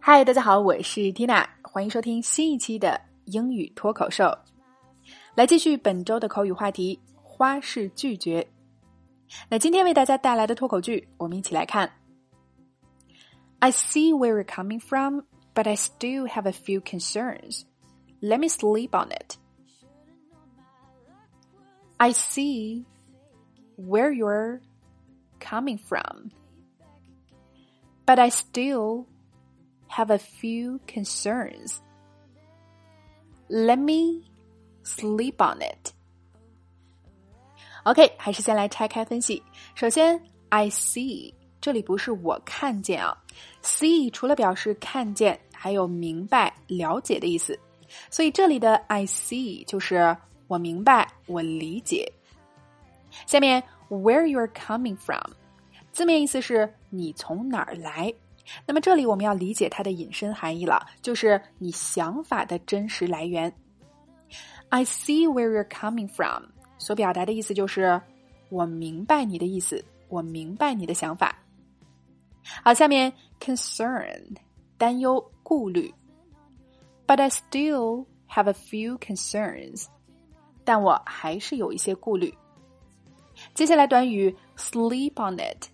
嗨，大家好，我是 Tina，欢迎收听新一期的英语脱口秀。来继续本周的口语话题——花式拒绝。那今天为大家带来的脱口剧，我们一起来看。I see where you're coming from, but I still have a few concerns. Let me sleep on it. I see where you're coming from, but I still have a few concerns. Let me sleep on it. OK，还是先来拆开分析。首先，I see 这里不是我看见啊，see 除了表示看见，还有明白、了解的意思，所以这里的 I see 就是我明白、我理解。下面，Where you're coming from，字面意思是你从哪儿来。那么这里我们要理解它的引申含义了，就是你想法的真实来源。I see where you're coming from，所表达的意思就是我明白你的意思，我明白你的想法。好，下面 concern 担忧、顾虑，But I still have a few concerns，但我还是有一些顾虑。接下来短语 sleep on it。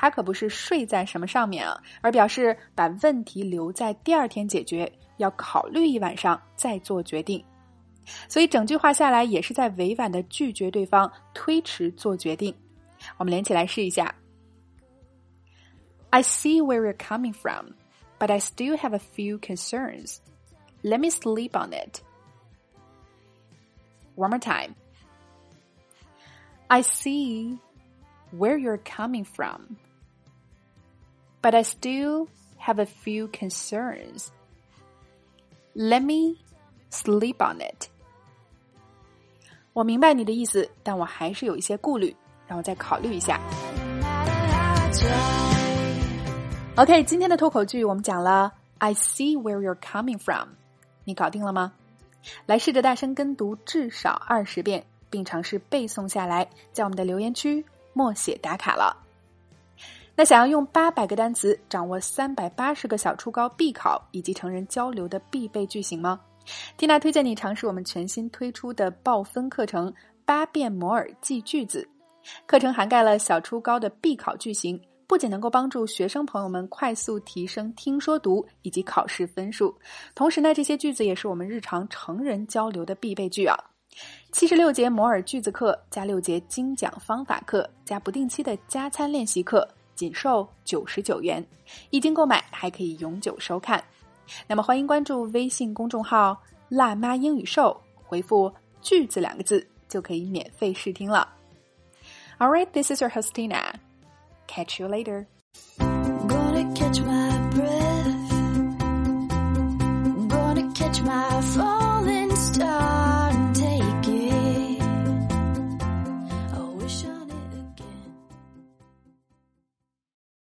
它可不是睡在什么上面啊，而表示把问题留在第二天解决，要考虑一晚上再做决定。所以整句话下来也是在委婉的拒绝对方推迟做决定。我们连起来试一下。I see where you're coming from, but I still have a few concerns. Let me sleep on it. One more time. I see where you're coming from. But I still have a few concerns. Let me sleep on it. 我明白你的意思，但我还是有一些顾虑，让我再考虑一下。OK，今天的脱口剧我们讲了 "I see where you're coming from"，你搞定了吗？来试着大声跟读至少二十遍，并尝试背诵下来，在我们的留言区。默写打卡了。那想要用八百个单词掌握三百八十个小初高必考以及成人交流的必备句型吗？缇娜推荐你尝试我们全新推出的爆分课程《八遍摩尔记句子》。课程涵盖了小初高的必考句型，不仅能够帮助学生朋友们快速提升听说读以及考试分数，同时呢，这些句子也是我们日常成人交流的必备句啊。七十六节摩尔句子课加六节精讲方法课加不定期的加餐练习课，仅售九十九元。一经购买还可以永久收看。那么欢迎关注微信公众号“辣妈英语秀”，回复“句子”两个字就可以免费试听了。All right, this is your host Tina. Catch you later.